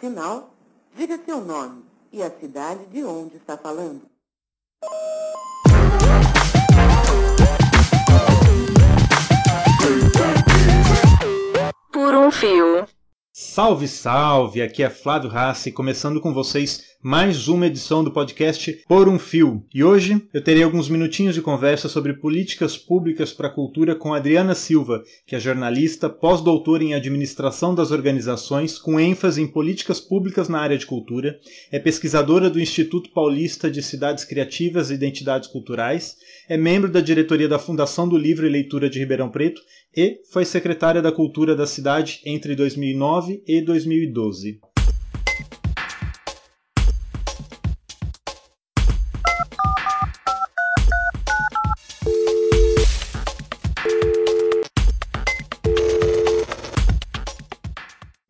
sinal, diga seu nome e a cidade de onde está falando. Por um fio. Salve, salve! Aqui é Flávio Rassi, começando com vocês mais uma edição do podcast Por um Fio. E hoje eu terei alguns minutinhos de conversa sobre políticas públicas para a cultura com Adriana Silva, que é jornalista, pós-doutora em administração das organizações, com ênfase em políticas públicas na área de cultura, é pesquisadora do Instituto Paulista de Cidades Criativas e Identidades Culturais, é membro da diretoria da Fundação do Livro e Leitura de Ribeirão Preto e foi secretária da Cultura da cidade entre 2009 e 2012.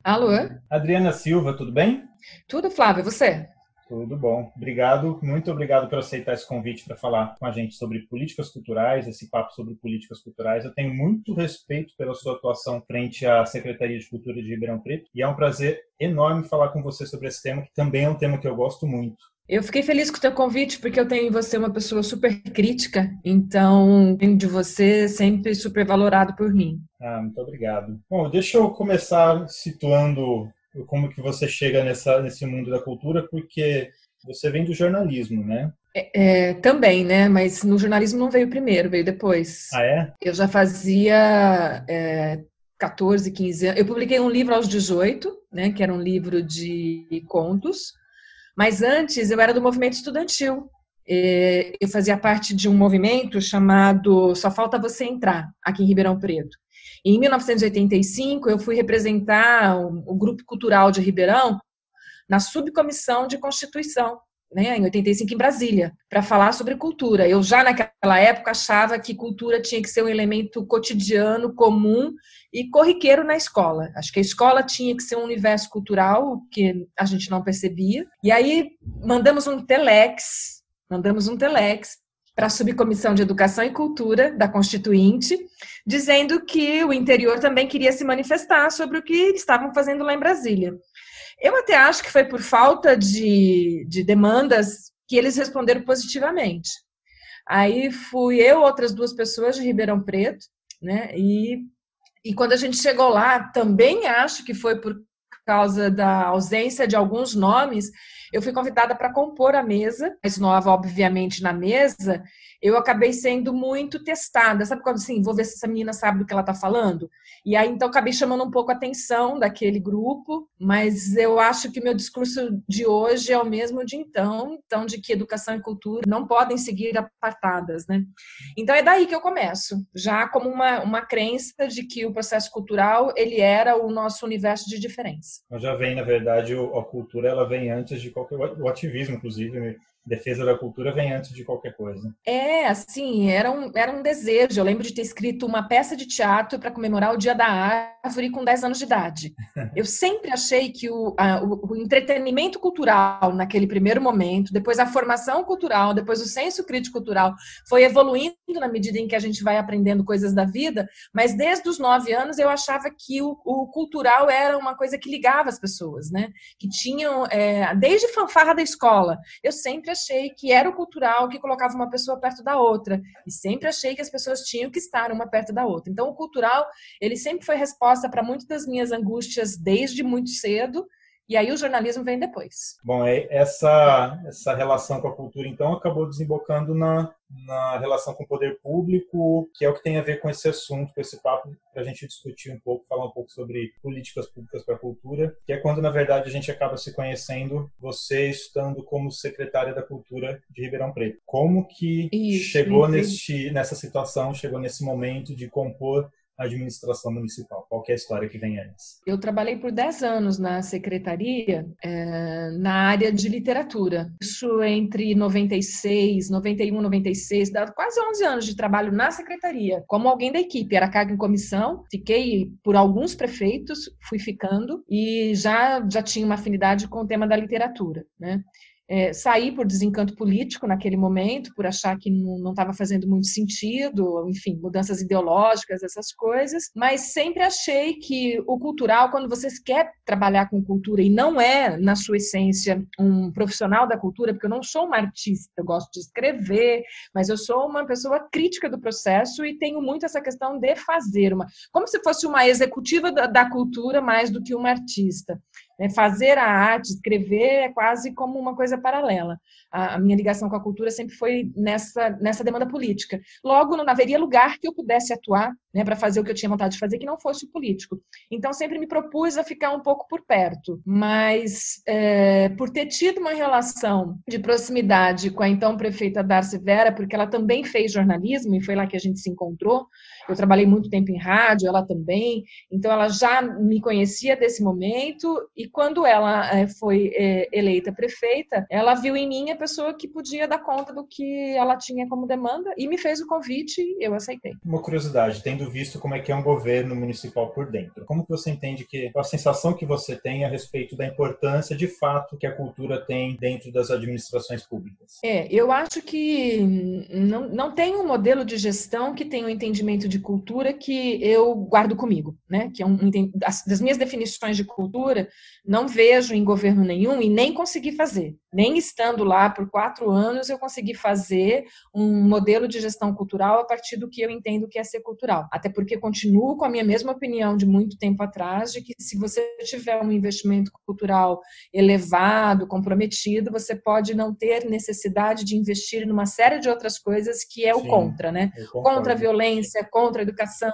Alô? Adriana Silva, tudo bem? Tudo, Flávio, e você? Tudo bom. Obrigado, muito obrigado por aceitar esse convite para falar com a gente sobre políticas culturais, esse papo sobre políticas culturais. Eu tenho muito respeito pela sua atuação frente à Secretaria de Cultura de Ribeirão Preto e é um prazer enorme falar com você sobre esse tema, que também é um tema que eu gosto muito. Eu fiquei feliz com o teu convite, porque eu tenho em você uma pessoa super crítica, então, de você sempre super valorado por mim. Ah, muito obrigado. Bom, deixa eu começar situando como que você chega nessa, nesse mundo da cultura, porque você vem do jornalismo, né? É, é, também, né? Mas no jornalismo não veio primeiro, veio depois. Ah, é? Eu já fazia é, 14, 15 anos. Eu publiquei um livro aos 18, né? Que era um livro de contos. Mas antes eu era do movimento estudantil. É, eu fazia parte de um movimento chamado Só Falta Você Entrar, aqui em Ribeirão Preto. Em 1985, eu fui representar o, Grupo Cultural de Ribeirão na subcomissão de Constituição, né, em 85 em Brasília, para falar sobre cultura. Eu já naquela época achava que cultura tinha que ser um elemento cotidiano, comum e corriqueiro na escola. Acho que a escola tinha que ser um universo cultural que a gente não percebia. E aí mandamos um telex, mandamos um telex para a Subcomissão de Educação e Cultura da Constituinte, dizendo que o interior também queria se manifestar sobre o que estavam fazendo lá em Brasília. Eu até acho que foi por falta de, de demandas que eles responderam positivamente. Aí fui eu, outras duas pessoas de Ribeirão Preto, né? E, e quando a gente chegou lá, também acho que foi por causa da ausência de alguns nomes, eu fui convidada para compor a mesa, mais nova, obviamente, na mesa, eu acabei sendo muito testada. Sabe quando assim, vou ver se essa menina sabe do que ela está falando? E aí, então, acabei chamando um pouco a atenção daquele grupo, mas eu acho que o meu discurso de hoje é o mesmo de então, então, de que educação e cultura não podem seguir apartadas, né? Então, é daí que eu começo, já como uma, uma crença de que o processo cultural, ele era o nosso universo de diferença. Já vem, na verdade, a cultura, ela vem antes de qualquer... O ativismo, inclusive, defesa da cultura vem antes de qualquer coisa. É, assim, era um, era um desejo. Eu lembro de ter escrito uma peça de teatro para comemorar o Dia da Árvore com 10 anos de idade. Eu sempre achei que o, a, o, o, entretenimento cultural, naquele primeiro momento, depois a formação cultural, depois o senso crítico cultural, foi evoluindo na medida em que a gente vai aprendendo coisas da vida, mas desde os nove anos eu achava que o, o cultural era uma coisa que ligava as pessoas, né? Que tinham, é, desde fanfarra da escola, eu sempre achei que era o cultural que colocava uma pessoa perto da outra. E sempre achei que as pessoas tinham que estar uma perto da outra. Então, o cultural, ele sempre foi resposta para muitas das minhas angústias desde muito cedo. E aí o jornalismo vem depois. Bom, é, essa, essa relação com a cultura, então, acabou desembocando na, na relação com o poder público, que é o que tem a ver com esse assunto, com esse papo, para a gente discutir um pouco, falar um pouco sobre políticas públicas para a cultura, que é quando, na verdade, a gente acaba se conhecendo, você estando como secretária da Cultura de Ribeirão Preto. Como que isso, chegou neste, nessa situação, chegou nesse momento de compor administração municipal? Qual é a história que vem antes? Eu trabalhei por 10 anos na secretaria, é, na área de literatura. Isso entre 96, 91, 96, dá quase 11 anos de trabalho na secretaria, como alguém da equipe. Era cargo em comissão, fiquei por alguns prefeitos, fui ficando e já, já tinha uma afinidade com o tema da literatura, né? É, saí por desencanto político naquele momento, por achar que não estava fazendo muito sentido, enfim, mudanças ideológicas, essas coisas, mas sempre achei que o cultural, quando você quer trabalhar com cultura e não é, na sua essência, um profissional da cultura, porque eu não sou uma artista, eu gosto de escrever, mas eu sou uma pessoa crítica do processo e tenho muito essa questão de fazer uma, como se fosse uma executiva da, da cultura mais do que uma artista. Né? Fazer a arte, escrever, é quase como uma coisa paralela. A, a, minha ligação com a cultura sempre foi nessa, nessa demanda política. Logo, não haveria lugar que eu pudesse atuar né, para fazer o que eu tinha vontade de fazer que não fosse político. Então, sempre me propus a ficar um pouco por perto. Mas, é, por ter tido uma relação de proximidade com a então prefeita Darcy Vera, porque ela também fez jornalismo e foi lá que a gente se encontrou, eu trabalhei muito tempo em rádio, ela também, então ela já me conhecia desse momento e quando ela é, foi é, eleita prefeita, ela viu em mim a pessoa que podia dar conta do que ela tinha como demanda e me fez o convite e eu aceitei. Uma curiosidade, tendo visto como é que é um governo municipal por dentro, como que você entende que a sensação que você tem a respeito da importância de fato que a cultura tem dentro das administrações públicas? É, eu acho que não, não tem um modelo de gestão que tenha um entendimento de de cultura que eu guardo comigo, né? Que é um, das minhas definições de cultura, não vejo em governo nenhum e nem consegui fazer. Nem estando lá por quatro anos, eu consegui fazer um modelo de gestão cultural a partir do que eu entendo que é ser cultural. Até porque continuo com a minha mesma opinião de muito tempo atrás, de que se você tiver um investimento cultural elevado, comprometido, você pode não ter necessidade de investir numa série de outras coisas que é o Sim, contra, né? Contra a violência, contra contra a educação.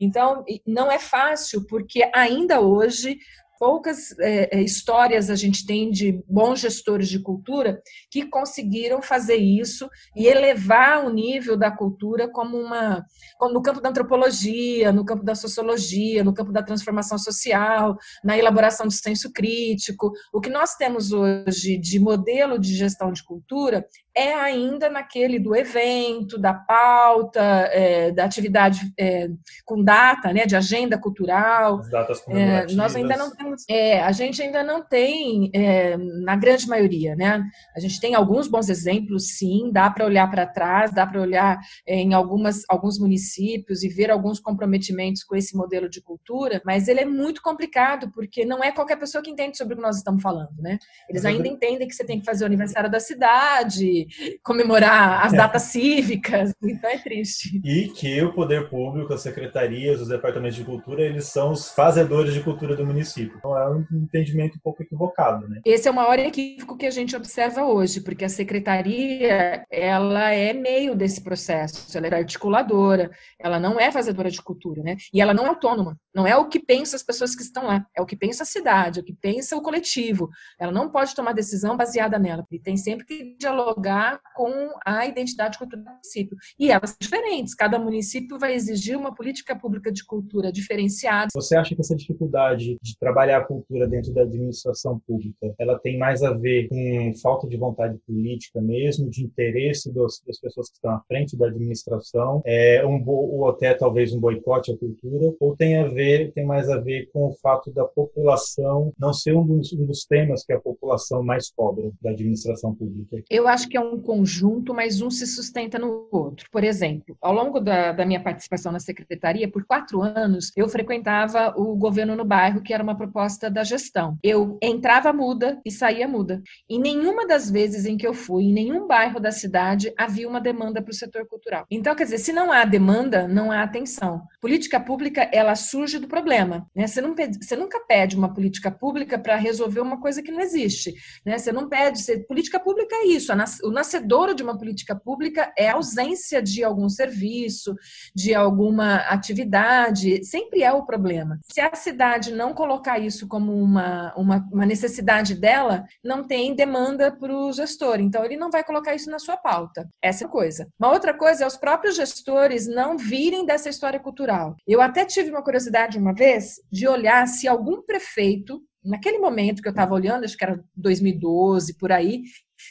Então, não é fácil, porque ainda hoje poucas é, é, histórias a gente tem de bons gestores de cultura que conseguiram fazer isso e elevar o nível da cultura como uma no campo da antropologia, no campo da sociologia, no campo da transformação social, na elaboração do senso crítico. O que nós temos hoje de modelo de gestão de cultura é ainda naquele do evento, da pauta, é, da atividade é, com data, né, de agenda cultural. As datas comemorativas. É, nós ainda não temos, é, a gente ainda não tem, é, na grande maioria, né? A gente tem alguns bons exemplos, sim, dá para olhar para trás, dá para olhar é, em algumas, alguns municípios e ver alguns comprometimentos com esse modelo de cultura, mas ele é muito complicado, porque não é qualquer pessoa que entende sobre o que nós estamos falando, né? Eles ainda entendem que você tem que fazer o aniversário da cidade, comemorar as é. datas cívicas, então é triste. E que o poder público, as secretarias, os departamentos de cultura, eles são os fazedores de cultura do município. Então é um entendimento um pouco equivocado, né? Esse é o maior equívoco que a gente observa hoje, porque a secretaria, ela é meio desse processo, ela é articuladora, ela não é fazedora de cultura, né? E ela não é autônoma, não é o que pensa as pessoas que estão lá, é o que pensa a cidade, é o que pensa o coletivo. Ela não pode tomar decisão baseada nela, e tem sempre que dialogar dialogar com a identidade cultural do município. E elas são diferentes, cada município vai exigir uma política pública de cultura diferenciada. Você acha que essa dificuldade de trabalhar a cultura dentro da administração pública, ela tem mais a ver com falta de vontade política mesmo, de interesse dos, das pessoas que estão à frente da administração, é um, ou até talvez um boicote à cultura, ou tem a ver, tem mais a ver com o fato da população não ser um dos, um dos temas que a população mais cobra da administração pública? Eu acho que é um conjunto, mas um se sustenta no outro. Por exemplo, ao longo da, da minha participação na secretaria, por quatro anos, eu frequentava o governo no bairro, que era uma proposta da gestão. Eu entrava muda e saía muda. E nenhuma das vezes em que eu fui, em nenhum bairro da cidade, havia uma demanda para o setor cultural. Então, quer dizer, se não há demanda, não há atenção. Política pública, ela surge do problema. Né? Você, não pede, você nunca pede uma política pública para resolver uma coisa que não existe. Né? Você não pede, você, política pública é isso, o nascedouro de uma política pública é a ausência de algum serviço, de alguma atividade, sempre é o problema. Se a cidade não colocar isso como uma, uma, uma necessidade dela, não tem demanda para o gestor, então ele não vai colocar isso na sua pauta. Essa é a coisa. Uma outra coisa é os próprios gestores não virem dessa história cultural. Eu até tive uma curiosidade uma vez de olhar se algum prefeito naquele momento que eu estava olhando, acho que era 2012 por aí,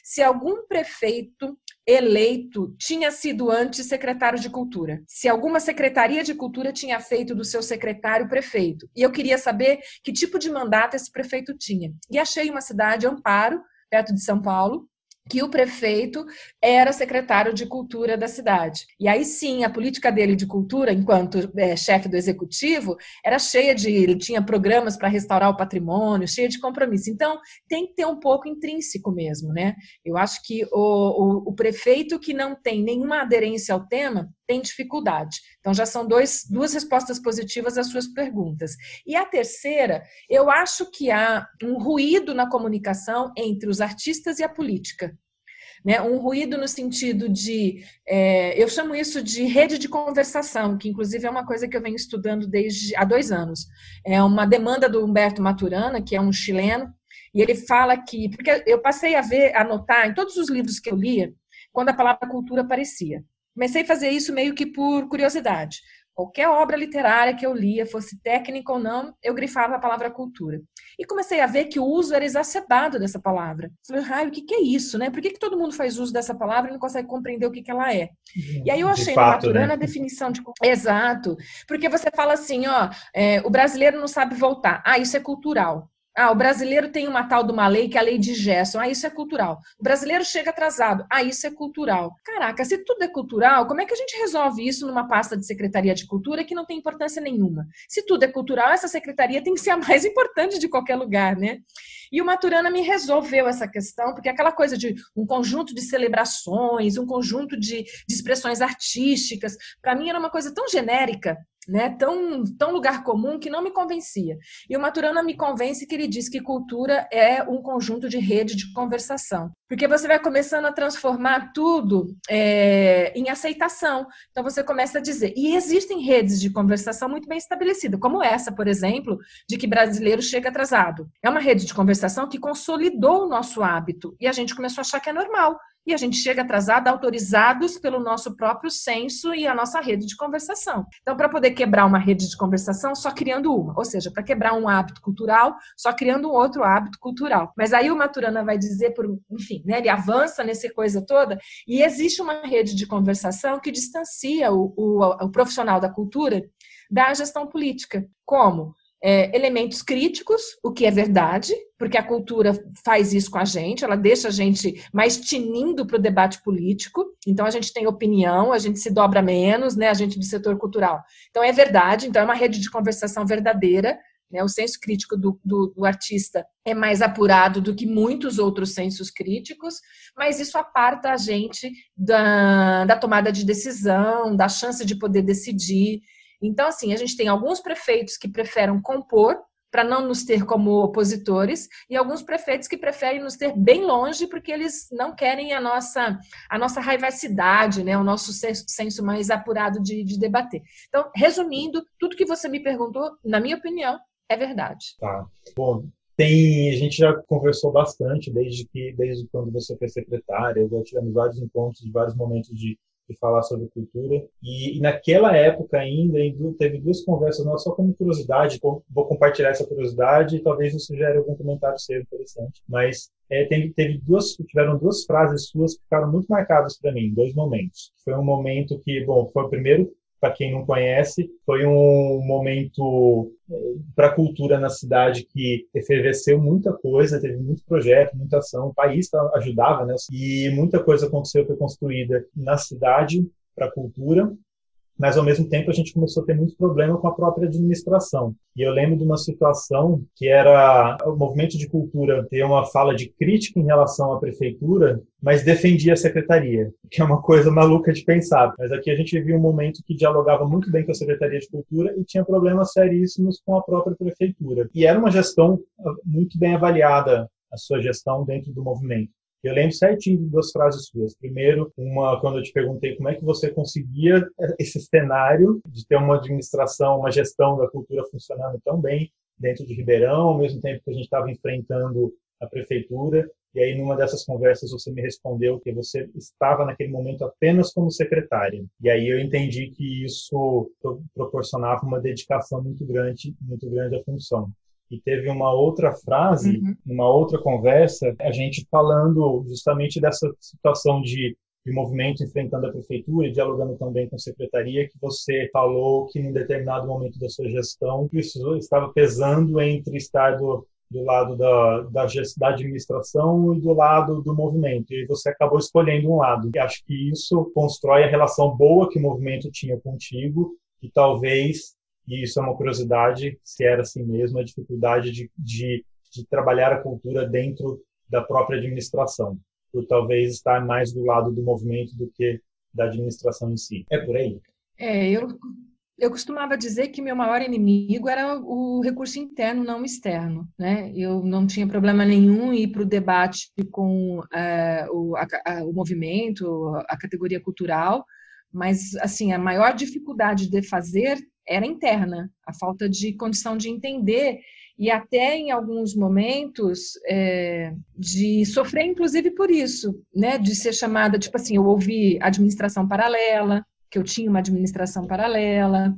se algum prefeito eleito tinha sido antes secretário de cultura, se alguma secretaria de cultura tinha feito do seu secretário prefeito. E eu queria saber que tipo de mandato esse prefeito tinha. E achei uma cidade, Amparo, perto de São Paulo, que o prefeito era secretário de cultura da cidade. E aí sim, a política dele de cultura, enquanto é, chefe do executivo, era cheia de. Ele tinha programas para restaurar o patrimônio, cheia de compromisso. Então, tem que ter um pouco intrínseco mesmo, né? Eu acho que o, o, o prefeito que não tem nenhuma aderência ao tema tem dificuldade. Então, já são dois, duas respostas positivas às suas perguntas. E a terceira, eu acho que há um ruído na comunicação entre os artistas e a política. Né, um ruído no sentido de, é, eu chamo isso de rede de conversação, que inclusive é uma coisa que eu venho estudando desde há dois anos. É uma demanda do Humberto Maturana, que é um chileno, e ele fala que, porque eu passei a ver, a anotar em todos os livros que eu lia, quando a palavra cultura aparecia. Comecei a fazer isso meio que por curiosidade. Qualquer obra literária que eu lia, fosse técnica ou não, eu grifava a palavra cultura. E comecei a ver que o uso era exacerbado dessa palavra. Falei, Raio, o que, que é isso? Né? Por que, que todo mundo faz uso dessa palavra e não consegue compreender o que, que ela é? Uhum. E aí eu achei fato, no Maturana né? a definição de Exato. Porque você fala assim, ó, é, o brasileiro não sabe voltar. Ah, isso é cultural. Ah, o brasileiro tem uma tal de uma lei que é a lei de Gerson. Ah, isso é cultural. O brasileiro chega atrasado. Ah, isso é cultural. Caraca, se tudo é cultural, como é que a gente resolve isso numa pasta de Secretaria de Cultura que não tem importância nenhuma? Se tudo é cultural, essa secretaria tem que ser a mais importante de qualquer lugar, né? E o Maturana me resolveu essa questão, porque aquela coisa de um conjunto de celebrações, um conjunto de, de expressões artísticas, para mim era uma coisa tão genérica né, tão, tão lugar comum que não me convencia. E o Maturana me convence que ele diz que cultura é um conjunto de rede de conversação. Porque você vai começando a transformar tudo é, em aceitação. Então você começa a dizer. E existem redes de conversação muito bem estabelecidas, como essa, por exemplo, de que brasileiro chega atrasado. É uma rede de conversação que consolidou o nosso hábito e a gente começou a achar que é normal e a gente chega atrasado, autorizados pelo nosso próprio senso e a nossa rede de conversação. Então, para poder quebrar uma rede de conversação, só criando uma, ou seja, para quebrar um hábito cultural, só criando um outro hábito cultural. Mas aí o Maturana vai dizer, por, enfim, né, ele avança nessa coisa toda, e existe uma rede de conversação que distancia o, o, o profissional da cultura da gestão política. Como? É, elementos críticos, o que é verdade, porque a cultura faz isso com a gente, ela deixa a gente mais tinindo para o debate político, então a gente tem opinião, a gente se dobra menos, né, a gente do setor cultural. Então é verdade, então é uma rede de conversação verdadeira, né, o senso crítico do, do, do artista é mais apurado do que muitos outros sensos críticos, mas isso aparta a gente da, da tomada de decisão, da chance de poder decidir, então, assim, a gente tem alguns prefeitos que preferem compor para não nos ter como opositores e alguns prefeitos que preferem nos ter bem longe porque eles não querem a nossa a nossa raivacidade, né, o nosso senso mais apurado de, de debater. Então, resumindo, tudo que você me perguntou, na minha opinião, é verdade. Tá. Bom, tem, a gente já conversou bastante desde que desde quando você foi secretária, já tivemos vários encontros, vários momentos de falar sobre cultura. E, e, naquela época ainda, teve duas conversas nossas, só como curiosidade, vou compartilhar essa curiosidade e talvez isso gere algum comentário seu interessante. Mas é, teve, teve duas, tiveram duas frases suas que ficaram muito marcadas para mim, dois momentos. Foi um momento que, bom, foi o primeiro para quem não conhece, foi um momento eh, para a cultura na cidade que efervesceu muita coisa, teve muito projeto, muita ação, o país ajudava, né? E muita coisa aconteceu, foi construída na cidade para a cultura mas ao mesmo tempo a gente começou a ter muito problema com a própria administração. E eu lembro de uma situação que era o movimento de cultura ter uma fala de crítica em relação à prefeitura, mas defendia a secretaria, que é uma coisa maluca de pensar. Mas aqui a gente viu um momento que dialogava muito bem com a Secretaria de Cultura e tinha problemas seríssimos com a própria prefeitura. E era uma gestão muito bem avaliada, a sua gestão dentro do movimento. Eu lembro certinho de duas frases suas. Primeiro, uma quando eu te perguntei como é que você conseguia esse cenário de ter uma administração, uma gestão da cultura funcionando tão bem dentro de Ribeirão, ao mesmo tempo que a gente estava enfrentando a prefeitura. E aí, numa dessas conversas, você me respondeu que você estava naquele momento apenas como secretária. E aí eu entendi que isso proporcionava uma dedicação muito grande, muito grande à função. E teve uma outra frase, uhum. uma outra conversa, a gente falando justamente dessa situação de, de movimento enfrentando a prefeitura e dialogando também com a secretaria, que você falou que em determinado momento da sua gestão isso estava pesando entre estar do, do lado da, da, da administração e do lado do movimento. E você acabou escolhendo um lado. E acho que isso constrói a relação boa que o movimento tinha contigo e talvez, e isso é uma curiosidade, se era assim mesmo, a dificuldade de, de, de trabalhar a cultura dentro da própria administração, por talvez estar mais do lado do movimento do que da administração em si. É por aí? É, eu eu costumava dizer que meu maior inimigo era o recurso interno, não externo. Né? Eu não tinha problema nenhum em ir para o debate com é, o, a, a, o movimento, a categoria cultural, mas assim a maior dificuldade de fazer era interna, a falta de condição de entender e até em alguns momentos é, de sofrer, inclusive por isso, né, de ser chamada, tipo assim, eu ouvi administração paralela, que eu tinha uma administração paralela,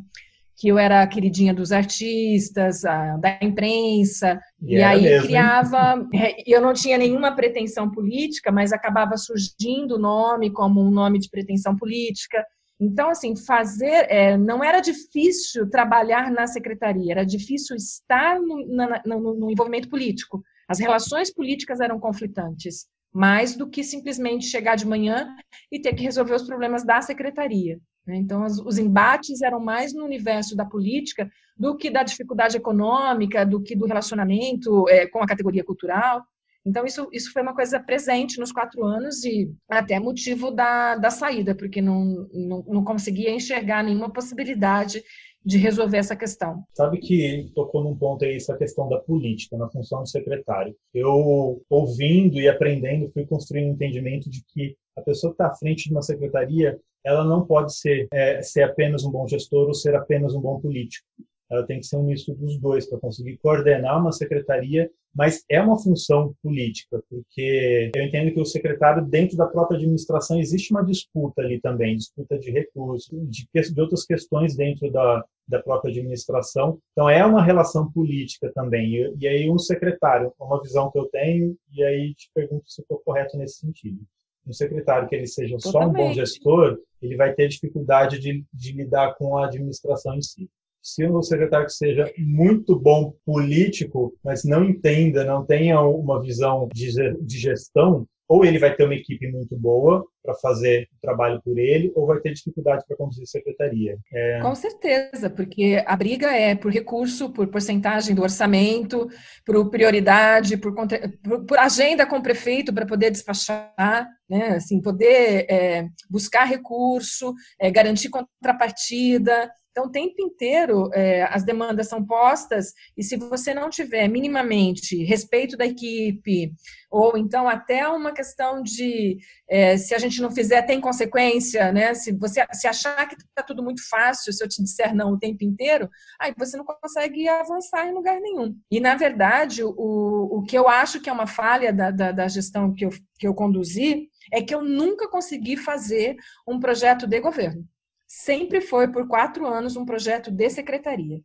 que eu era a queridinha dos artistas, a, da imprensa, e, e aí mesmo, criava. É, eu não tinha nenhuma pretensão política, mas acabava surgindo o nome como um nome de pretensão política. Então, assim, fazer. É, não era difícil trabalhar na secretaria, era difícil estar no, na, no, no envolvimento político. As relações políticas eram conflitantes mais do que simplesmente chegar de manhã e ter que resolver os problemas da secretaria. Né? Então, os embates eram mais no universo da política do que da dificuldade econômica, do que do relacionamento é, com a categoria cultural. Então, isso, isso foi uma coisa presente nos quatro anos e até motivo da, da saída, porque não, não, não conseguia enxergar nenhuma possibilidade de resolver essa questão. Sabe que tocou num ponto aí essa questão da política na função de secretário. Eu, ouvindo e aprendendo, fui construindo um entendimento de que a pessoa que está à frente de uma secretaria, ela não pode ser, é, ser apenas um bom gestor ou ser apenas um bom político ela tem que ser um misto dos dois para conseguir coordenar uma secretaria, mas é uma função política, porque eu entendo que o secretário, dentro da própria administração, existe uma disputa ali também, disputa de recursos, de, de outras questões dentro da, da própria administração. Então, é uma relação política também. E, e aí, um secretário, uma visão que eu tenho, e aí te pergunto se estou correto nesse sentido um secretário que ele seja Totalmente. só um bom gestor, ele vai ter dificuldade de, de lidar com a administração em si se um secretário que seja muito bom político, mas não entenda, não tenha uma visão de, de gestão, ou ele vai ter uma equipe muito boa para fazer o trabalho por ele, ou vai ter dificuldade para conduzir a secretaria. É... Com certeza, porque a briga é por recurso, por porcentagem do orçamento, por prioridade, por, por, por agenda com o prefeito para poder despachar, né? assim, poder é, buscar recurso, é, garantir contrapartida, então, o tempo inteiro é, as demandas são postas e se você não tiver minimamente respeito da equipe, ou então até uma questão de é, se a gente não fizer tem consequência, né? Se você se achar que está tudo muito fácil, se eu te disser não o tempo inteiro, aí você não consegue avançar em lugar nenhum. E na verdade, o, o que eu acho que é uma falha da, da, da gestão que eu, que eu conduzi é que eu nunca consegui fazer um projeto de governo sempre foi, por quatro anos, um projeto de secretaria.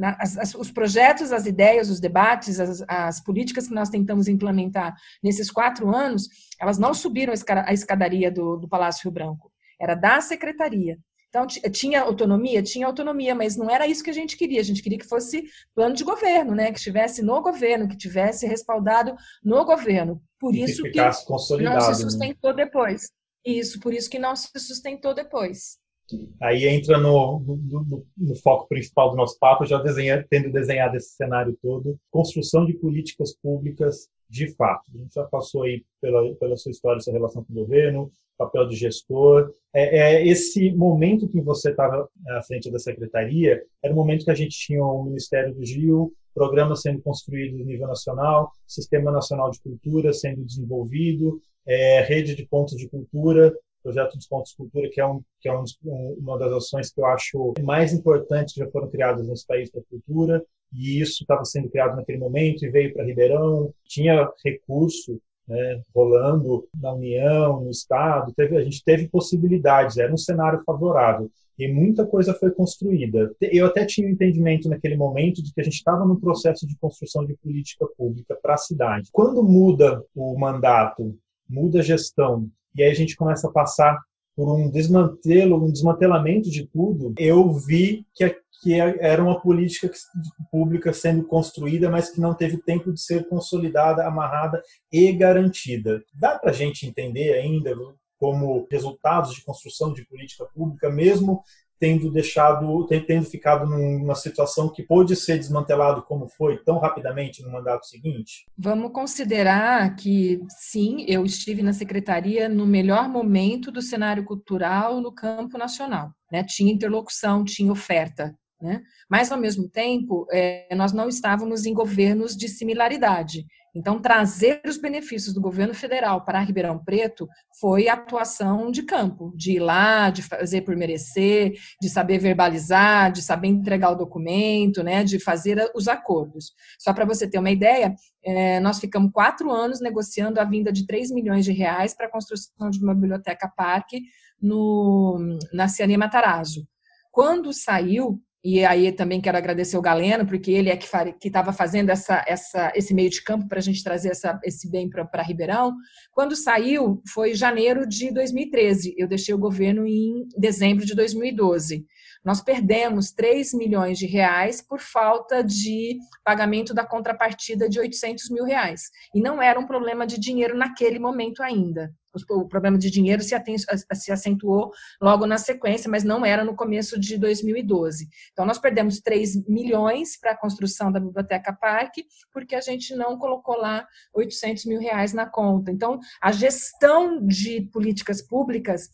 As, as, os projetos, as ideias, os debates, as, as, políticas que nós tentamos implementar nesses quatro anos, elas não subiram a escadaria do, do Palácio Rio Branco, era da secretaria. Então, tinha autonomia? Tinha autonomia, mas não era isso que a gente queria. A gente queria que fosse plano de governo, né? que estivesse no governo, que tivesse respaldado no governo. Por e isso que, que não se sustentou né? depois. Isso, por isso que não se sustentou depois. Aí entra no, no, no, foco principal do nosso papo, já desenha, tendo desenhado esse cenário todo, construção de políticas públicas de fato. A gente já passou aí pela, pela sua história, sua relação com o governo, papel de gestor. É, é esse momento que você estava à frente da secretaria, era o momento que a gente tinha o Ministério do Gil, programas sendo construídos no nível nacional, Sistema Nacional de Cultura sendo desenvolvido, é, rede de pontos de cultura, projeto dos pontos de cultura, que é, um, que é um, uma das ações que eu acho mais importantes que já foram criadas nesse país para cultura, e isso estava sendo criado naquele momento e veio para Ribeirão, tinha recurso né, rolando na União, no Estado, teve, a gente teve possibilidades, era um cenário favorável e muita coisa foi construída. Eu até tinha um entendimento naquele momento de que a gente estava num processo de construção de política pública para a cidade. Quando muda o mandato, muda a gestão, e aí a gente começa a passar por um desmantelo, um desmantelamento de tudo, eu vi que, que era uma política pública sendo construída, mas que não teve tempo de ser consolidada, amarrada e garantida. Dá para a gente entender ainda como resultados de construção de política pública, mesmo tendo deixado, tendo ficado numa situação que pôde ser desmantelado como foi tão rapidamente no mandato seguinte? Vamos considerar que sim, eu estive na secretaria no melhor momento do cenário cultural no campo nacional. Né? Tinha interlocução, tinha oferta. Né? Mas, ao mesmo tempo, é, nós não estávamos em governos de similaridade. Então, trazer os benefícios do governo federal para Ribeirão Preto foi atuação de campo, de ir lá, de fazer por merecer, de saber verbalizar, de saber entregar o documento, né, de fazer os acordos. Só para você ter uma ideia, é, nós ficamos quatro anos negociando a vinda de 3 milhões de reais para a construção de uma biblioteca parque no, na Ciane Matarazzo. Quando saiu, e aí também quero agradecer o Galeno, porque ele é que estava fazendo essa, essa, esse meio de campo para a gente trazer essa, esse bem para Ribeirão. Quando saiu, foi janeiro de 2013. Eu deixei o governo em dezembro de 2012. Nós perdemos 3 milhões de reais por falta de pagamento da contrapartida de 800 mil reais. E não era um problema de dinheiro naquele momento ainda o problema de dinheiro se, se acentuou logo na sequência, mas não era no começo de 2012. Então, nós perdemos 3 milhões para a construção da Biblioteca Parque, porque a gente não colocou lá 800 mil reais na conta. Então, a gestão de políticas públicas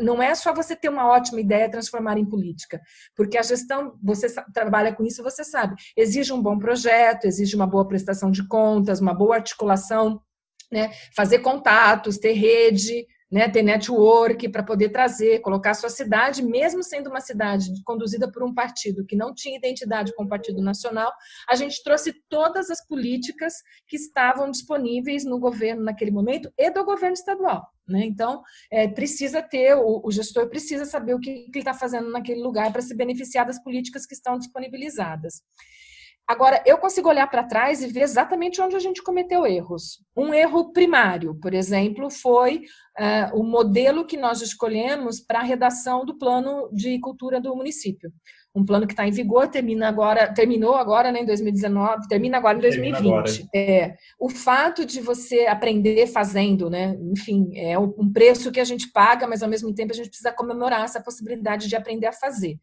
não é só você ter uma ótima ideia e transformar em política, porque a gestão, você trabalha com isso, você sabe, exige um bom projeto, exige uma boa prestação de contas, uma boa articulação né? fazer contatos, ter rede, né? ter network para poder trazer, colocar a sua cidade, mesmo sendo uma cidade conduzida por um partido que não tinha identidade com o Partido Nacional, a gente trouxe todas as políticas que estavam disponíveis no governo naquele momento e do governo estadual. Né? Então, é, precisa ter, o, o, gestor precisa saber o que, que ele está fazendo naquele lugar para se beneficiar das políticas que estão disponibilizadas. Agora, eu consigo olhar para trás e ver exatamente onde a gente cometeu erros. Um erro primário, por exemplo, foi uh, o modelo que nós escolhemos para a redação do plano de cultura do município. Um plano que está em vigor, termina agora, terminou agora né, em 2019, termina agora em 2020. Agora. É, o fato de você aprender fazendo, né, enfim, é um preço que a gente paga, mas ao mesmo tempo a gente precisa comemorar essa possibilidade de aprender a fazer.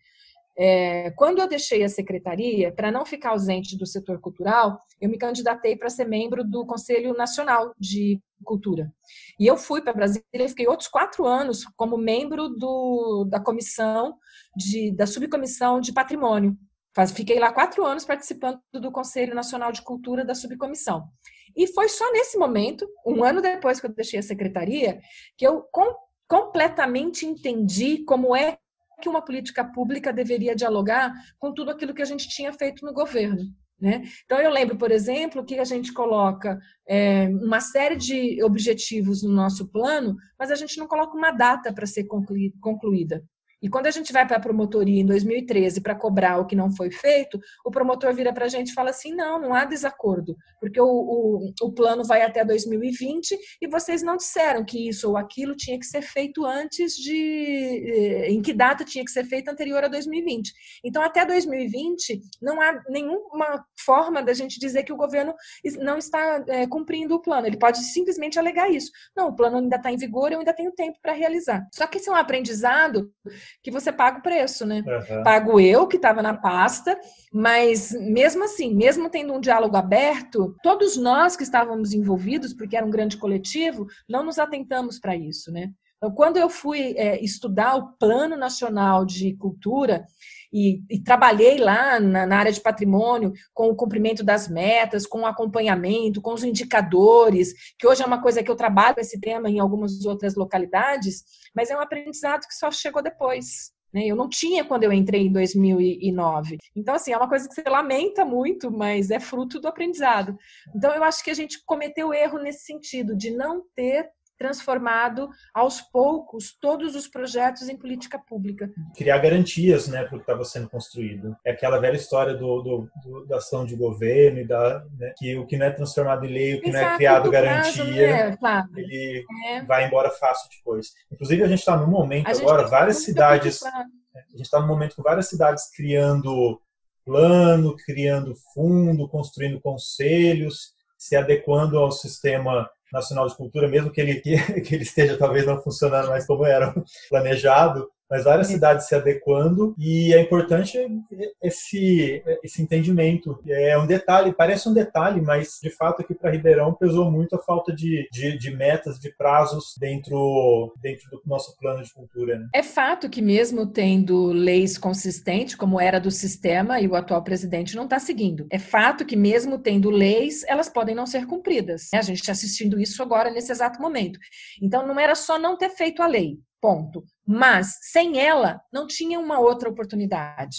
É, quando eu deixei a secretaria, para não ficar ausente do setor cultural, eu me candidatei para ser membro do Conselho Nacional de Cultura. E eu fui para Brasília e fiquei outros quatro anos como membro do, da comissão, de, da subcomissão de patrimônio. Fiquei lá quatro anos participando do Conselho Nacional de Cultura da subcomissão. E foi só nesse momento, um ano depois que eu deixei a secretaria, que eu com, completamente entendi como é que uma política pública deveria dialogar com tudo aquilo que a gente tinha feito no governo. Né? Então, eu lembro, por exemplo, que a gente coloca é, uma série de objetivos no nosso plano, mas a gente não coloca uma data para ser concluída. E quando a gente vai para a promotoria em 2013 para cobrar o que não foi feito, o promotor vira para a gente e fala assim: não, não há desacordo, porque o, o, o, plano vai até 2020 e vocês não disseram que isso ou aquilo tinha que ser feito antes de. Eh, em que data tinha que ser feito anterior a 2020. Então, até 2020, não há nenhuma forma da gente dizer que o governo não está é, cumprindo o plano. Ele pode simplesmente alegar isso. Não, o plano ainda está em vigor, eu ainda tenho tempo para realizar. Só que esse é um aprendizado que você paga o preço, né? Uhum. Pago eu, que estava na pasta, mas mesmo assim, mesmo tendo um diálogo aberto, todos nós que estávamos envolvidos, porque era um grande coletivo, não nos atentamos para isso, né? Então, quando eu fui é, estudar o Plano Nacional de Cultura, e, e, trabalhei lá na, na, área de patrimônio com o cumprimento das metas, com o acompanhamento, com os indicadores, que hoje é uma coisa que eu trabalho esse tema em algumas outras localidades, mas é um aprendizado que só chegou depois. Né? Eu não tinha quando eu entrei em 2009. Então, assim, é uma coisa que você lamenta muito, mas é fruto do aprendizado. Então, eu acho que a gente cometeu erro nesse sentido, de não ter transformado aos poucos todos os projetos em política pública. Criar garantias né, para o que estava sendo construído. É aquela velha história do, do, do da ação de governo e da, né, que o que não é transformado em lei, o que Exato, não é criado garantia, né? claro. ele é. vai embora fácil depois. Inclusive, a gente está no momento agora, várias cidades. A gente está no momento com várias cidades criando plano, criando fundo, construindo conselhos, se adequando ao sistema nacional de cultura, mesmo que ele, que ele esteja talvez não funcionando mais como era planejado, mas várias cidades se adequando e é importante esse esse entendimento. É um detalhe, parece um detalhe, mas de fato aqui para Ribeirão pesou muito a falta de, de, de, metas, de prazos dentro dentro do nosso plano de cultura. Né? É fato que mesmo tendo leis consistentes, como era do sistema e o atual presidente não está seguindo. É fato que mesmo tendo leis, elas podem não ser cumpridas. A gente está assistindo isso agora nesse exato momento. Então não era só não ter feito a lei, ponto. Mas, sem ela, não tinha uma outra oportunidade.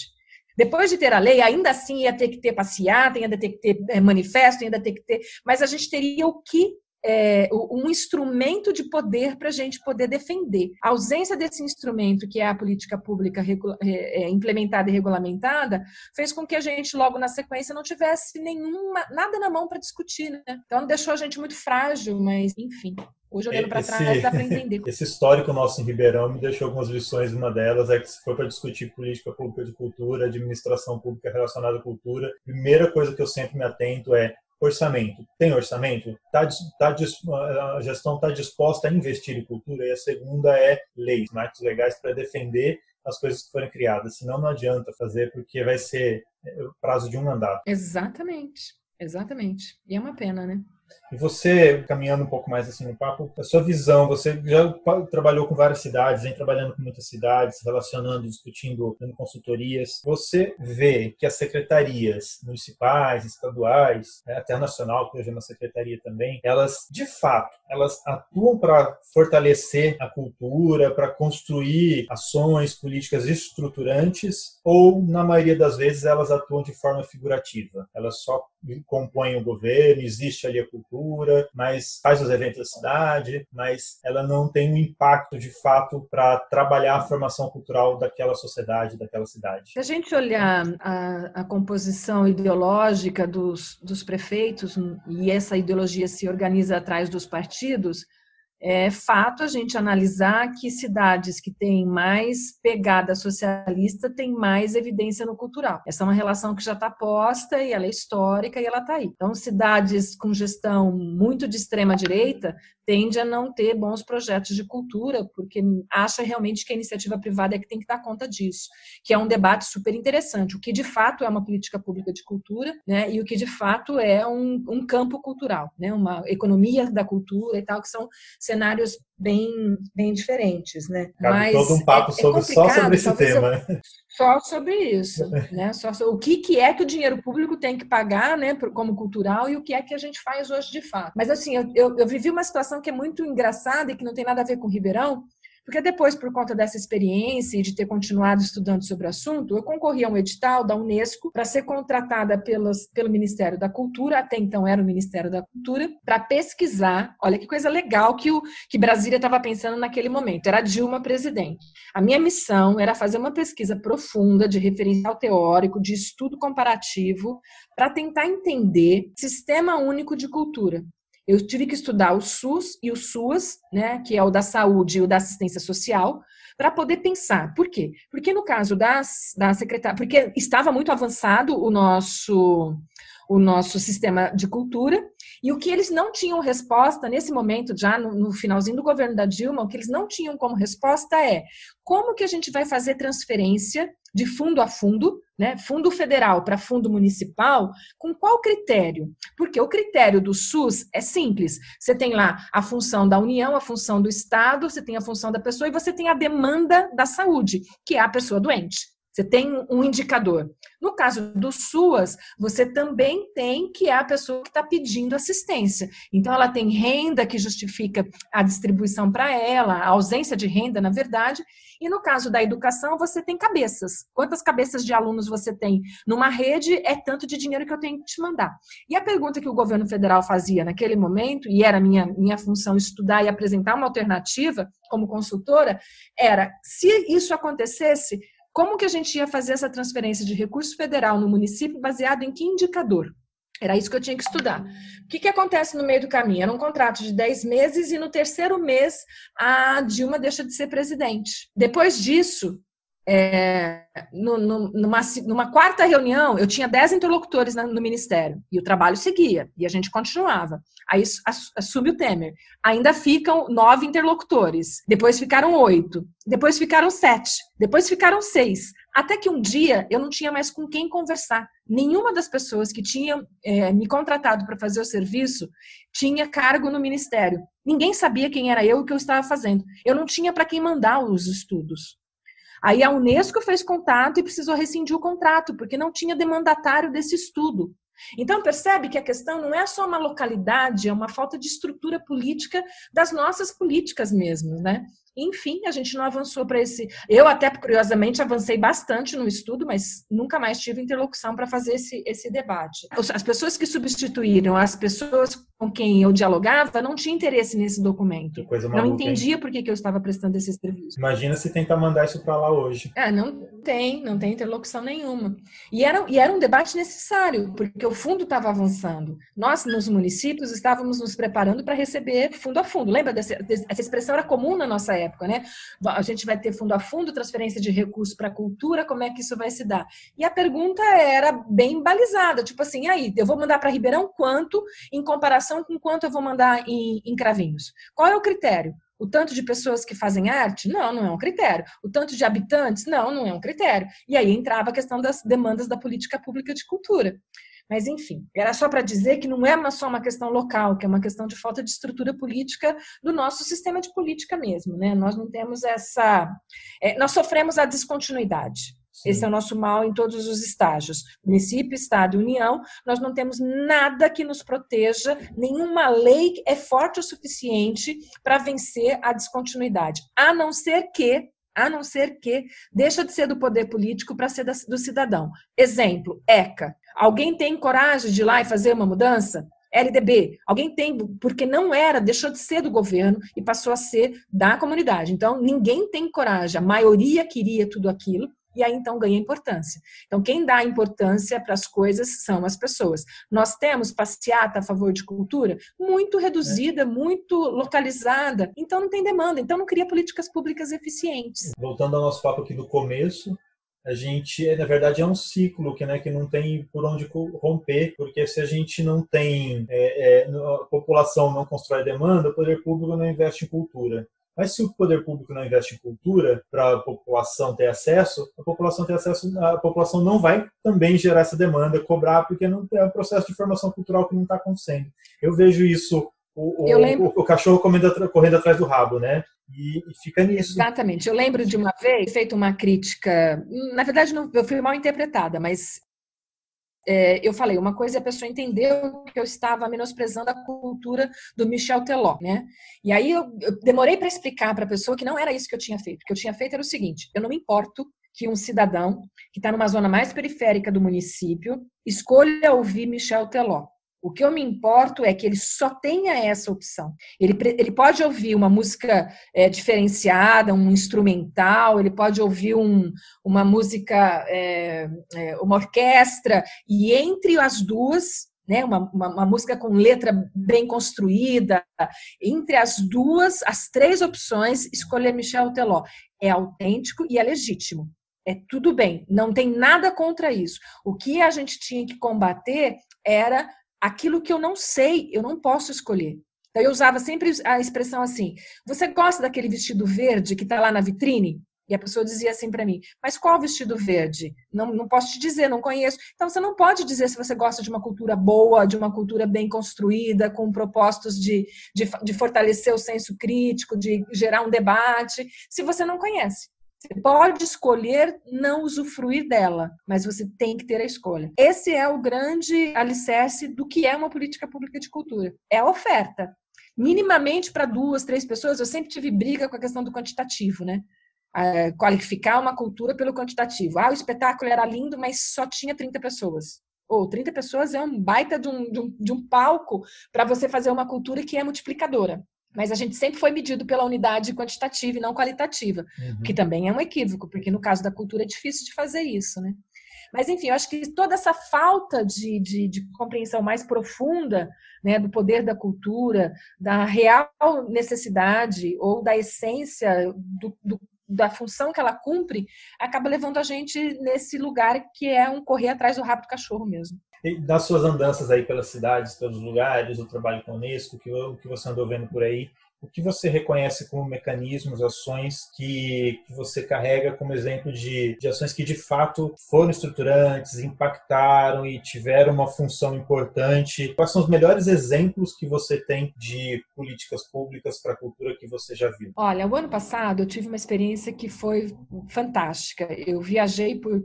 Depois de ter a lei, ainda assim ia ter que ter passeata, ainda ter que ter é, manifesto, ainda ter que ter. Mas a gente teria o que é, um instrumento de poder para a gente poder defender. A ausência desse instrumento, que é a política pública é, é, implementada e regulamentada, fez com que a gente, logo na sequência, não tivesse nenhuma, nada na mão para discutir. Né? Então, deixou a gente muito frágil, mas, enfim. Hoje, olhando para trás, dá para entender. Esse histórico nosso em Ribeirão me deixou algumas lições. Uma delas é que, se for para discutir política pública de cultura, administração pública relacionada à cultura, a primeira coisa que eu sempre me atento é orçamento. Tem orçamento? Tá, tá, a gestão está disposta a investir em cultura? E a segunda é leis, marcos legais para defender as coisas que foram criadas. Senão não adianta fazer, porque vai ser é, prazo de um mandato. Exatamente, exatamente. E é uma pena, né? E você, caminhando um pouco mais assim no papo, a sua visão, você já trabalhou com várias cidades, vem trabalhando com muitas cidades, relacionando, discutindo, dando consultorias. Você vê que as secretarias municipais, estaduais, né, até nacional, que hoje é uma secretaria também, elas, de fato, elas atuam para fortalecer a cultura, para construir ações políticas estruturantes, ou, na maioria das vezes, elas atuam de forma figurativa. Elas só compõem o governo, existe ali a cultura, mas faz os eventos da cidade, mas ela não tem um impacto de fato para trabalhar a formação cultural daquela sociedade, daquela cidade. Se a gente olhar a, a composição ideológica dos, dos prefeitos e essa ideologia se organiza atrás dos partidos, é fato a gente analisar que cidades que têm mais pegada socialista têm mais evidência no cultural. Essa é uma relação que já está posta e ela é histórica e ela está aí. Então, cidades com gestão muito de extrema direita tende a não ter bons projetos de cultura, porque acha realmente que a iniciativa privada é que tem que dar conta disso, que é um debate super interessante, o que de fato é uma política pública de cultura, né, e o que de fato é um, um campo cultural, né, uma economia da cultura e tal, que são cenários bem, bem diferentes, né? Cabe Mas todo um papo é, é sobre, é só sobre esse tema. Né? Só sobre isso, né? Só sobre, o que, que é que o dinheiro público tem que pagar, né, como cultural e o que é que a gente faz hoje de fato. Mas assim, eu, eu, eu vivi uma situação que é muito engraçada e que não tem nada a ver com Ribeirão, porque depois, por conta dessa experiência e de ter continuado estudando sobre o assunto, eu concorri a um edital da Unesco para ser contratada pelos, pelo Ministério da Cultura, até então era o Ministério da Cultura, para pesquisar. Olha que coisa legal que, o, que Brasília estava pensando naquele momento. Era Dilma presidente. A minha missão era fazer uma pesquisa profunda de referencial teórico, de estudo comparativo, para tentar entender sistema único de cultura. Eu tive que estudar o SUS e o SUAS, né, que é o da saúde e o da assistência social, para poder pensar. Por quê? Porque no caso das, da secretária, porque estava muito avançado o nosso o nosso sistema de cultura, e o que eles não tinham resposta nesse momento, já no, no, finalzinho do governo da Dilma, o que eles não tinham como resposta é como que a gente vai fazer transferência de fundo a fundo, né, fundo federal para fundo municipal, com qual critério? Porque o critério do SUS é simples. Você tem lá a função da União, a função do Estado, você tem a função da pessoa e você tem a demanda da saúde, que é a pessoa doente. Você tem um indicador. No caso do SUAS, você também tem que é a pessoa que está pedindo assistência. Então, ela tem renda que justifica a distribuição para ela, a ausência de renda, na verdade. E no caso da educação, você tem cabeças. Quantas cabeças de alunos você tem numa rede é tanto de dinheiro que eu tenho que te mandar. E a pergunta que o governo federal fazia naquele momento, e era minha, minha função estudar e apresentar uma alternativa como consultora, era se isso acontecesse, como que a gente ia fazer essa transferência de recurso federal no município baseado em que indicador? Era isso que eu tinha que estudar. O que, que acontece no meio do caminho? Era um contrato de 10 meses e no terceiro mês a Dilma deixa de ser presidente. Depois disso, é, no, no, numa, numa, quarta reunião, eu tinha dez interlocutores no Ministério, e o trabalho seguia, e a gente continuava. Aí assume o Temer. Ainda ficam nove interlocutores, depois ficaram oito, depois ficaram sete, depois ficaram seis. Até que um dia eu não tinha mais com quem conversar. Nenhuma das pessoas que tinham é, me contratado para fazer o serviço tinha cargo no Ministério. Ninguém sabia quem era eu e o que eu estava fazendo. Eu não tinha para quem mandar os estudos. Aí a Unesco fez contato e precisou rescindir o contrato, porque não tinha demandatário desse estudo. Então, percebe que a questão não é só uma localidade, é uma falta de estrutura política das nossas políticas mesmo, né? Enfim, a gente não avançou para esse. Eu, até curiosamente, avancei bastante no estudo, mas nunca mais tive interlocução para fazer esse, esse debate. As pessoas que substituíram as pessoas com quem eu dialogava não tinha interesse nesse documento. Não entendia por que, que eu estava prestando esse serviço. Imagina se tentar mandar isso para lá hoje. É, não tem, não tem interlocução nenhuma. E era, e era um debate necessário, porque o fundo estava avançando. Nós, nos municípios, estávamos nos preparando para receber fundo a fundo. Lembra dessa essa expressão era comum na nossa época, né? A gente vai ter fundo a fundo, transferência de recursos para a cultura, como é que isso vai se dar? E a pergunta era bem balizada, tipo assim, aí, eu vou mandar para Ribeirão quanto em comparação com quanto eu vou mandar em, em Cravinhos? Qual é o critério? O tanto de pessoas que fazem arte? Não, não é um critério. O tanto de habitantes? Não, não é um critério. E aí entrava a questão das demandas da política pública de cultura. Mas, enfim, era só para dizer que não é só uma questão local, que é uma questão de falta de estrutura política do nosso sistema de política mesmo. Né? Nós não temos essa. É, nós sofremos a descontinuidade. Sim. Esse é o nosso mal em todos os estágios. Município, Estado e União, nós não temos nada que nos proteja, nenhuma lei é forte o suficiente para vencer a descontinuidade. A não ser que a não ser que deixa de ser do poder político para ser do cidadão. Exemplo, ECA. Alguém tem coragem de ir lá e fazer uma mudança? LDB, alguém tem, porque não era, deixou de ser do governo e passou a ser da comunidade. Então, ninguém tem coragem, a maioria queria tudo aquilo, e aí então ganha importância. Então, quem dá importância para as coisas são as pessoas. Nós temos passeata a favor de cultura muito reduzida, é. muito localizada, então não tem demanda, então não cria políticas públicas eficientes. Voltando ao nosso papo aqui do começo, a gente, na verdade, é um ciclo que, né, que não tem por onde romper, porque se a gente não tem, é, é, a população não constrói demanda, o poder público não investe em cultura. Mas se o poder público não investe em cultura para a população ter acesso, a população ter acesso, a população não vai também gerar essa demanda, cobrar, porque não é um processo de formação cultural que não está acontecendo. Eu vejo isso o, o, o, cachorro correndo, atrás do rabo, né? E, e, fica nisso. Exatamente. Eu lembro de uma vez feito uma crítica, na verdade não, eu fui mal interpretada, mas é, eu falei, uma coisa é a pessoa entendeu que eu estava menosprezando a cultura do Michel Teló, né? E aí eu, eu demorei para explicar para a pessoa que não era isso que eu tinha feito. O que eu tinha feito era o seguinte: eu não me importo que um cidadão que está numa zona mais periférica do município escolha ouvir Michel Teló. O que eu me importo é que ele só tenha essa opção. Ele, ele pode ouvir uma música é, diferenciada, um instrumental, ele pode ouvir um, uma música, é, é, uma orquestra, e entre as duas, né, uma, uma, uma, música com letra bem construída, entre as duas, as três opções, escolher Michel Teló. É autêntico e é legítimo. É tudo bem, não tem nada contra isso. O que a gente tinha que combater era aquilo que eu não sei, eu não posso escolher. Então, eu usava sempre a expressão assim: você gosta daquele vestido verde que está lá na vitrine? E a pessoa dizia assim para mim: mas qual vestido verde? Não, não posso te dizer, não conheço. Então, você não pode dizer se você gosta de uma cultura boa, de uma cultura bem construída, com propósitos de, de, de fortalecer o senso crítico, de gerar um debate, se você não conhece. Você pode escolher não usufruir dela, mas você tem que ter a escolha. Esse é o grande alicerce do que é uma política pública de cultura. É a oferta. Minimamente para duas, três pessoas, eu sempre tive briga com a questão do quantitativo, né? É, qualificar uma cultura pelo quantitativo. Ah, o espetáculo era lindo, mas só tinha 30 pessoas. Ou oh, 30 pessoas é um baita de um, de um, de um palco para você fazer uma cultura que é multiplicadora. Mas a gente sempre foi medido pela unidade quantitativa e não qualitativa, uhum. que também é um equívoco, porque no caso da cultura é difícil de fazer isso, né? Mas, enfim, eu acho que toda essa falta de, de, de compreensão mais profunda né, do poder da cultura, da real necessidade ou da essência do, do, da função que ela cumpre, acaba levando a gente nesse lugar que é um correr atrás do rápido cachorro mesmo. Das suas andanças aí pelas cidades, pelos lugares, o trabalho com o Unesco, que, o que você andou vendo por aí, o que você reconhece como mecanismos, ações que, que você carrega como exemplo de, de ações que de fato foram estruturantes, impactaram e tiveram uma função importante? Quais são os melhores exemplos que você tem de políticas públicas para a cultura que você já viu? Olha, o ano passado eu tive uma experiência que foi fantástica. Eu viajei por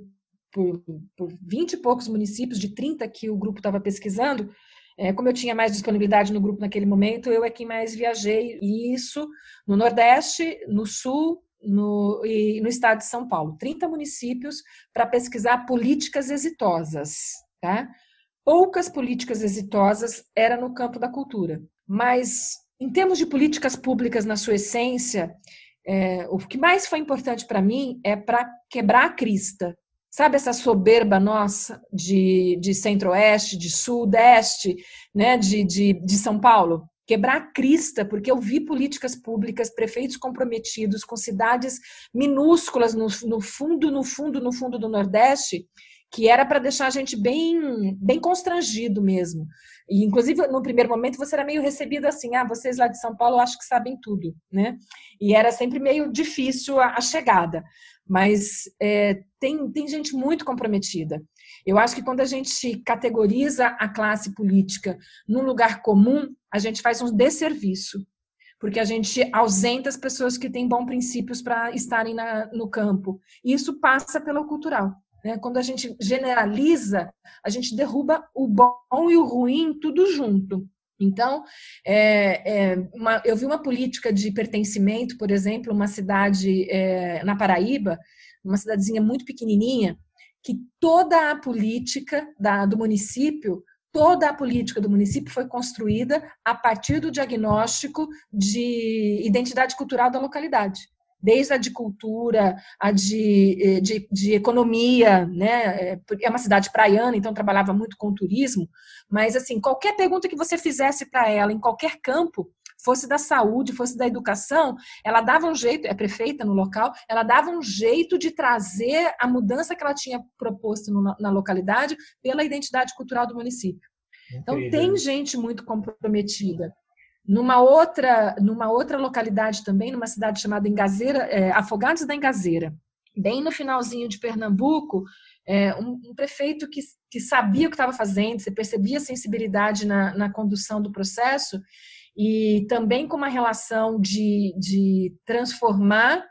por, por 20 e poucos municípios, de 30 que o grupo estava pesquisando, é, como eu tinha mais disponibilidade no grupo naquele momento, eu é quem mais viajei, e isso no Nordeste, no Sul no, e no estado de São Paulo. 30 municípios para pesquisar políticas exitosas. Tá? Poucas políticas exitosas era no campo da cultura, mas em termos de políticas públicas na sua essência, é, o que mais foi importante para mim é para quebrar a crista, Sabe essa soberba nossa de, de centro-oeste, de sul-deste, né, de, de, de São Paulo? Quebrar a crista, porque eu vi políticas públicas, prefeitos comprometidos com cidades minúsculas no, no fundo, no fundo, no fundo do Nordeste, que era para deixar a gente bem, bem constrangido mesmo. E, inclusive, no primeiro momento, você era meio recebido assim, ah, vocês lá de São Paulo acho que sabem tudo, né? E era sempre meio difícil a, a chegada mas é, tem, tem gente muito comprometida. Eu acho que quando a gente categoriza a classe política num lugar comum, a gente faz um desserviço, porque a gente ausenta as pessoas que têm bons princípios para estarem na, no campo. E isso passa pelo cultural. Né? Quando a gente generaliza, a gente derruba o bom e o ruim tudo junto. Então, é, é, uma, eu vi uma política de pertencimento, por exemplo, uma cidade é, na Paraíba, uma cidadezinha muito pequenininha, que toda a política da, do município, toda a política do município foi construída a partir do diagnóstico de identidade cultural da localidade desde a de cultura, a de, eh, de, de, economia, né? É, é uma cidade praiana, então trabalhava muito com turismo, mas assim, qualquer pergunta que você fizesse para ela em qualquer campo, fosse da saúde, fosse da educação, ela dava um jeito, é prefeita no local, ela dava um jeito de trazer a mudança que ela tinha proposto no, na localidade pela identidade cultural do município. Então tem gente muito comprometida. Numa outra, numa outra localidade também, numa cidade chamada Engazeira, é, Afogados da Engazeira, bem no finalzinho de Pernambuco, é, um, um, prefeito que, que sabia o que estava fazendo, você percebia a sensibilidade na, na condução do processo, e também com uma relação de, de transformar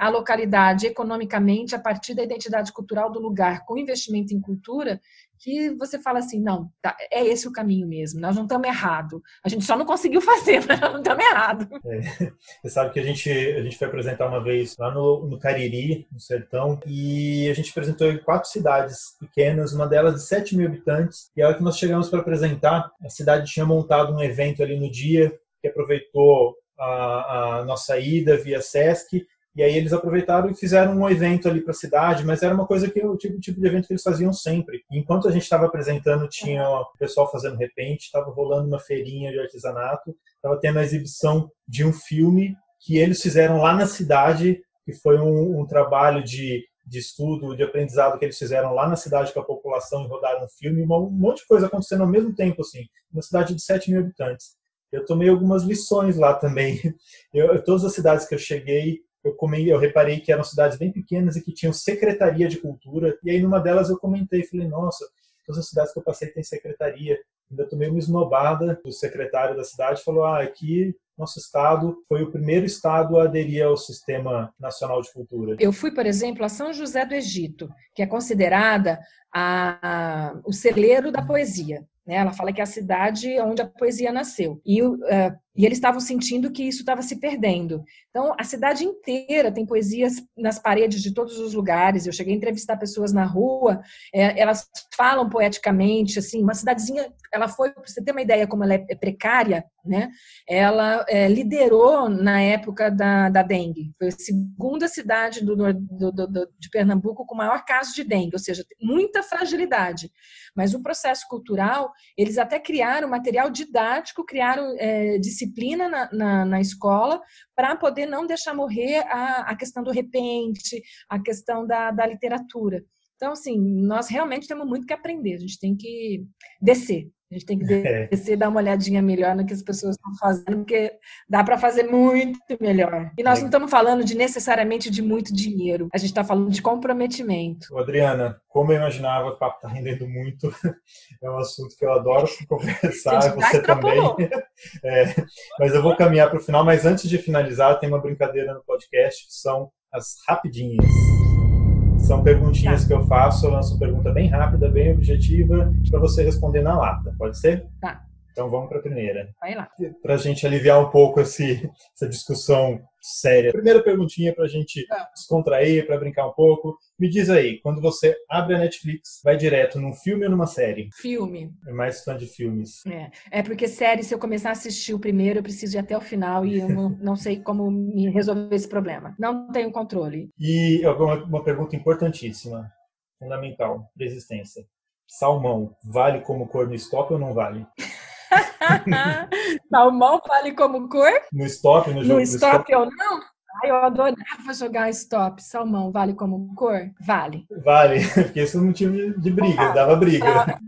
a localidade economicamente a partir da identidade cultural do lugar, com investimento em cultura, que você fala assim, não, tá, é esse o caminho mesmo, nós não estamos errado. A gente só não conseguiu fazer, mas nós não estamos errado. É, você sabe que a gente, a gente foi apresentar uma vez lá no, no Cariri, no Sertão, e a gente apresentou em quatro cidades pequenas, uma delas de 7 mil habitantes, e a hora que nós chegamos para apresentar, a cidade tinha montado um evento ali no dia, que aproveitou a, a nossa ida via Sesc, e aí eles aproveitaram e fizeram um evento ali para a cidade, mas era uma coisa que o tipo, tipo de evento que eles faziam sempre. Enquanto a gente estava apresentando, tinha o pessoal fazendo repente, estava rolando uma feirinha de artesanato, estava tendo a exibição de um filme que eles fizeram lá na cidade, que foi um, um trabalho de, de estudo, de aprendizado que eles fizeram lá na cidade com a população e rodaram um filme, um monte de coisa acontecendo ao mesmo tempo, assim, uma cidade de 7 mil habitantes. Eu tomei algumas lições lá também. Eu, todas as cidades que eu cheguei, eu, comi, eu reparei que eram cidades bem pequenas e que tinham secretaria de cultura, e aí numa delas eu comentei, falei, nossa, todas as cidades que eu passei têm secretaria. Ainda tomei uma esnobada do secretário da cidade, falou, ah, aqui nosso estado foi o primeiro estado a aderir ao Sistema Nacional de Cultura. Eu fui, por exemplo, a São José do Egito, que é considerada a, a, o celeiro da poesia. Né? Ela fala que é a cidade onde a poesia nasceu. E, uh, e eles estavam sentindo que isso estava se perdendo. Então, a cidade inteira tem poesias nas paredes de todos os lugares. Eu cheguei a entrevistar pessoas na rua, é, elas falam poeticamente, assim, uma cidadezinha, ela foi, para você ter uma ideia como ela é precária, né? Ela é, liderou na época da, da dengue. Foi a segunda cidade do, do, do, de Pernambuco com maior caso de dengue, ou seja, muita fragilidade. Mas o processo cultural, eles até criaram material didático, criaram é, disciplina na, na, na escola para poder não deixar morrer a, a questão do repente, a questão da, da literatura. Então, assim, nós realmente temos muito que aprender, a gente tem que descer. A gente tem que é. descer, dar uma olhadinha melhor no que as pessoas estão fazendo, porque dá para fazer muito melhor. E nós não estamos falando de necessariamente de muito dinheiro, a gente está falando de comprometimento. Adriana, como eu imaginava, o papo está rendendo muito. É um assunto que eu adoro conversar, você também. É, mas eu vou caminhar para o final, mas antes de finalizar, tem uma brincadeira no podcast que são as rapidinhas. São perguntinhas tá. que eu faço, eu lanço uma pergunta bem rápida, bem objetiva, para você responder na lata. Pode ser? Tá. Então vamos para a primeira. Vai lá. Para a gente aliviar um pouco esse, essa discussão séria. Primeira perguntinha para a gente tá. descontrair, para brincar um pouco. Me diz aí, quando você abre a Netflix, vai direto num filme ou numa série? Filme. É mais fã de filmes. É, é porque série, se eu começar a assistir o primeiro, eu preciso ir até o final e eu não, não sei como me resolver esse problema. Não tenho controle. E uma, uma pergunta importantíssima, fundamental, de existência. Salmão, vale como cor no stop ou não vale? Salmão vale como cor? No stop, no jogo. No stop, ou não? Ai, eu adorava jogar stop. Salmão, vale como cor? Vale. Vale, porque isso não tinha de briga, dava briga.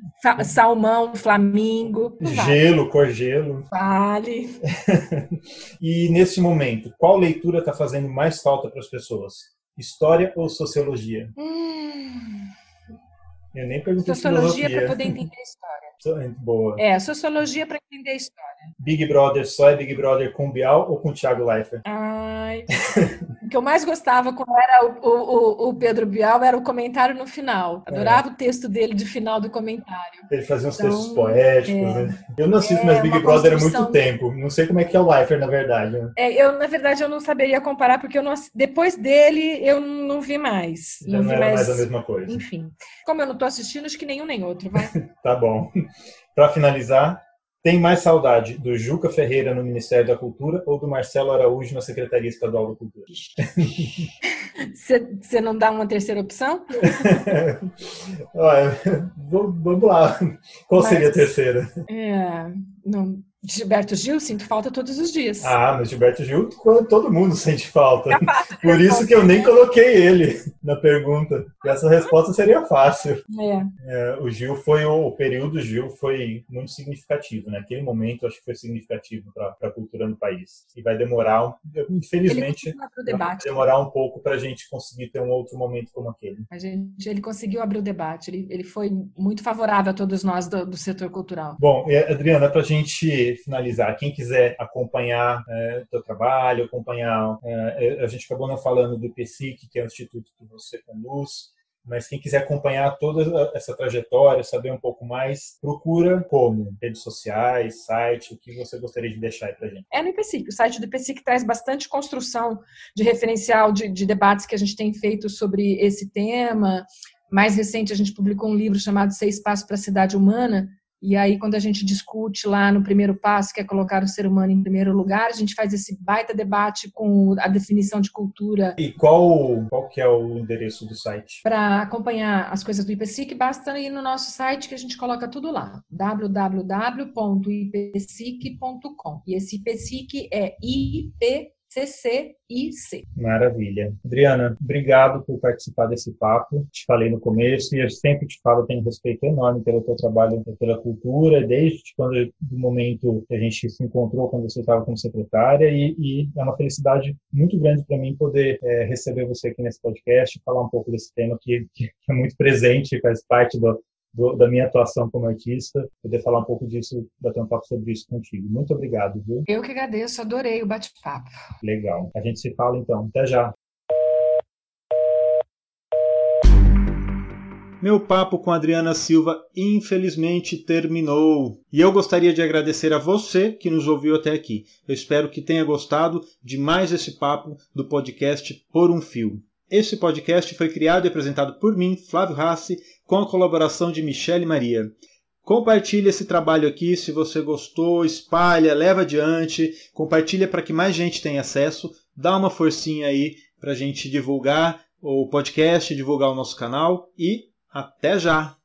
salmão, flamingo. Gelo, vale. cor gelo. Vale. e nesse momento, qual leitura está fazendo mais falta para as pessoas? História ou sociologia? Hum... Eu nem perguntei Sociologia para poder entender a história. Boa. É, sociologia para entender história. Big Brother só é Big Brother com o Bial ou com o Thiago Leifert? Ai. o que eu mais gostava quando era o, o, o Pedro Bial era o comentário no final. Adorava é. o texto dele de final do comentário. Ele fazia uns então, textos poéticos, é. né? Eu não assisto é, mais Big Brother há muito tempo. Não sei como é que é o Leifert, na verdade. Né? É, eu, na verdade, eu não saberia comparar, porque eu não, depois dele eu não vi mais. Já não, não era mais... mais a mesma coisa. Enfim. Como eu não estou assistindo, acho que nenhum nem outro, vai. tá bom. Para finalizar, tem mais saudade do Juca Ferreira no Ministério da Cultura ou do Marcelo Araújo na Secretaria Estadual da Cultura? Você não dá uma terceira opção? Olha, vamos lá. Qual Mas, seria a terceira? É, não, Gilberto Gil, sinto falta todos os dias. Ah, mas Gilberto Gil, todo mundo sente falta. Por isso que eu nem coloquei ele na pergunta. E essa resposta seria fácil. É. É, o Gil foi, o, período Gil foi muito significativo. Naquele né? momento, acho que foi significativo para a cultura no país. E vai demorar, infelizmente, vai demorar um pouco para a gente conseguir ter um outro momento como aquele. A gente, ele conseguiu abrir o debate, ele, ele foi muito favorável a todos nós do, do setor cultural. Bom, Adriana, para a gente finalizar, quem quiser acompanhar é, o teu trabalho, acompanhar, é, a gente acabou não falando do IPSIC, que é o instituto que você conduz, mas quem quiser acompanhar toda essa trajetória, saber um pouco mais, procura como? Redes sociais, site, o que você gostaria de deixar aí pra gente? É no IPSIC. O site do IPSIC traz bastante construção de referencial de, de debates que a gente tem feito sobre esse tema. Mais recente, a gente publicou um livro chamado Seis Passos para a Cidade Humana, e aí, quando a gente discute lá no primeiro passo, que é colocar o ser humano em primeiro lugar, a gente faz esse baita debate com a definição de cultura. E qual, qual que é o endereço do site? Para acompanhar as coisas do IPSIC, basta ir no nosso site que a gente coloca tudo lá, www.ipsic.com. E esse IPSIC é IP CCIC. Maravilha. Adriana, obrigado por participar desse papo. Te falei no começo e eu sempre te falo, tenho respeito enorme pelo teu trabalho, pela cultura, desde quando do momento que a gente se encontrou quando você estava como secretária e, e, é uma felicidade muito grande para mim poder é, receber você aqui nesse podcast falar um pouco desse tema que, que é muito presente, faz parte do, do, da minha atuação como artista, poder falar um pouco disso, bater um papo sobre isso contigo. Muito obrigado, viu? Eu que agradeço, adorei o bate-papo. Legal. A gente se fala então. Até já. Meu papo com Adriana Silva infelizmente terminou. E eu gostaria de agradecer a você que nos ouviu até aqui. Eu espero que tenha gostado de mais esse papo do podcast Por um Fio. Esse podcast foi criado e apresentado por mim, Flávio Rassi, com a colaboração de Michele Maria. Compartilhe esse trabalho aqui se você gostou, espalha, leva adiante, compartilha para que mais gente tenha acesso, dá uma forcinha aí para a gente divulgar o podcast, divulgar o nosso canal e até já!